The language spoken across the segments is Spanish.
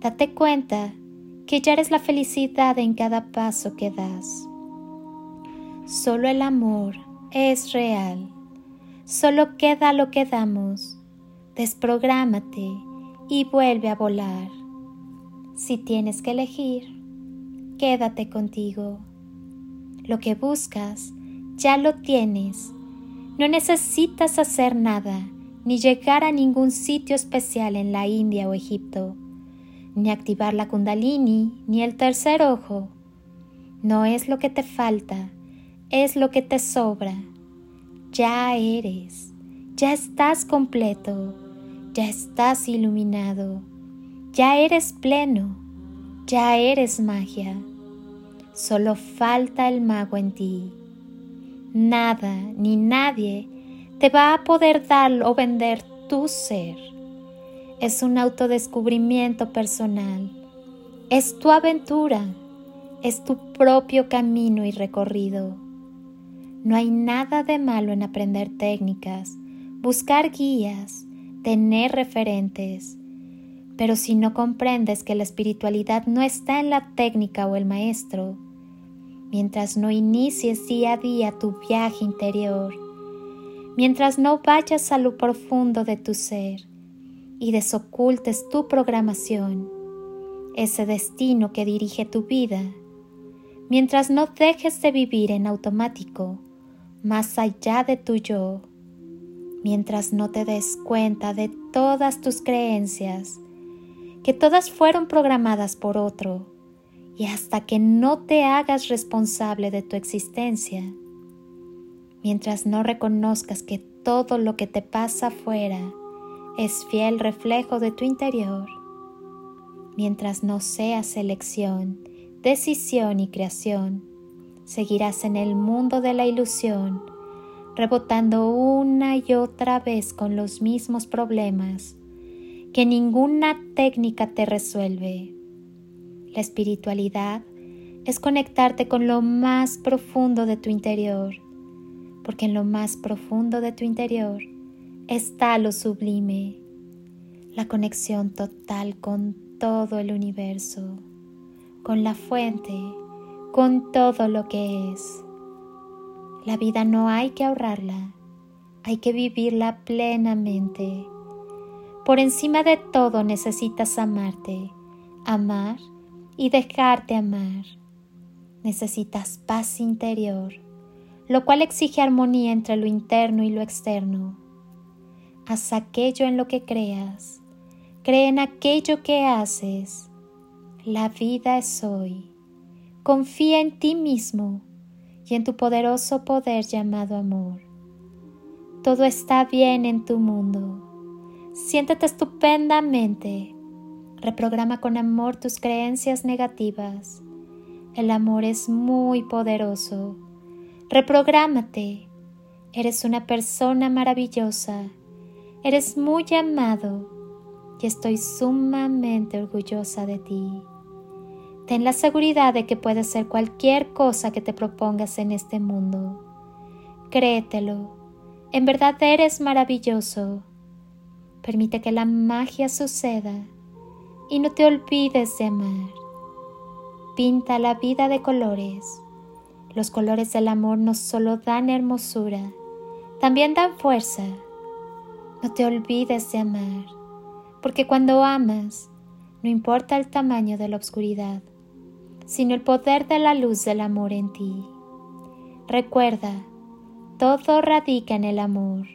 Date cuenta que ya eres la felicidad en cada paso que das. Solo el amor es real. Solo queda lo que damos. Desprográmate y vuelve a volar. Si tienes que elegir, quédate contigo. Lo que buscas, ya lo tienes. No necesitas hacer nada, ni llegar a ningún sitio especial en la India o Egipto ni activar la kundalini, ni el tercer ojo. No es lo que te falta, es lo que te sobra. Ya eres, ya estás completo, ya estás iluminado, ya eres pleno, ya eres magia. Solo falta el mago en ti. Nada ni nadie te va a poder dar o vender tu ser es un autodescubrimiento personal, es tu aventura, es tu propio camino y recorrido. No hay nada de malo en aprender técnicas, buscar guías, tener referentes, pero si no comprendes que la espiritualidad no está en la técnica o el maestro, mientras no inicies día a día tu viaje interior, mientras no vayas a lo profundo de tu ser, y desocultes tu programación, ese destino que dirige tu vida, mientras no dejes de vivir en automático, más allá de tu yo, mientras no te des cuenta de todas tus creencias, que todas fueron programadas por otro, y hasta que no te hagas responsable de tu existencia, mientras no reconozcas que todo lo que te pasa afuera es fiel reflejo de tu interior. Mientras no seas elección, decisión y creación, seguirás en el mundo de la ilusión, rebotando una y otra vez con los mismos problemas que ninguna técnica te resuelve. La espiritualidad es conectarte con lo más profundo de tu interior, porque en lo más profundo de tu interior está lo sublime, la conexión total con todo el universo, con la fuente, con todo lo que es. La vida no hay que ahorrarla, hay que vivirla plenamente. Por encima de todo necesitas amarte, amar y dejarte amar. Necesitas paz interior, lo cual exige armonía entre lo interno y lo externo haz aquello en lo que creas, cree en aquello que haces. La vida es hoy. Confía en ti mismo y en tu poderoso poder llamado amor. Todo está bien en tu mundo. Siéntete estupendamente. Reprograma con amor tus creencias negativas. El amor es muy poderoso. Reprográmate. Eres una persona maravillosa Eres muy amado y estoy sumamente orgullosa de ti. Ten la seguridad de que puedes ser cualquier cosa que te propongas en este mundo. Créetelo. En verdad eres maravilloso. Permite que la magia suceda y no te olvides de amar. Pinta la vida de colores. Los colores del amor no solo dan hermosura, también dan fuerza. No te olvides de amar, porque cuando amas, no importa el tamaño de la oscuridad, sino el poder de la luz del amor en ti. Recuerda, todo radica en el amor.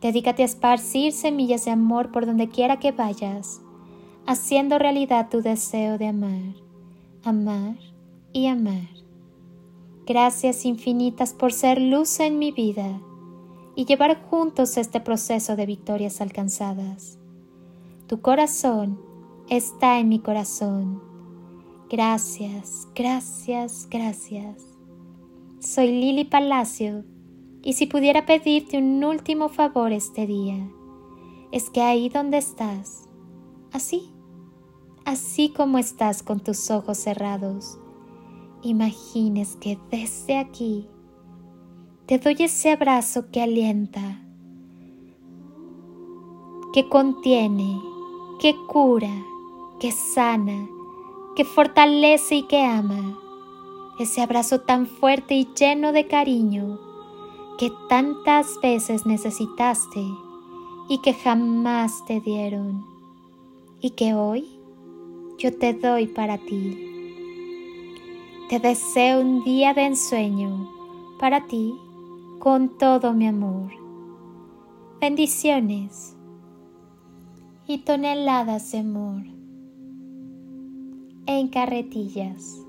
Dedícate a esparcir semillas de amor por donde quiera que vayas, haciendo realidad tu deseo de amar, amar y amar. Gracias infinitas por ser luz en mi vida y llevar juntos este proceso de victorias alcanzadas. Tu corazón está en mi corazón Gracias, gracias, gracias. Soy Lili Palacio y si pudiera pedirte un último favor este día, es que ahí donde estás, así, así como estás con tus ojos cerrados, imagines que desde aquí te doy ese abrazo que alienta, que contiene, que cura, que sana, que fortalece y que ama. Ese abrazo tan fuerte y lleno de cariño que tantas veces necesitaste y que jamás te dieron y que hoy yo te doy para ti. Te deseo un día de ensueño para ti con todo mi amor. Bendiciones y toneladas de amor en carretillas.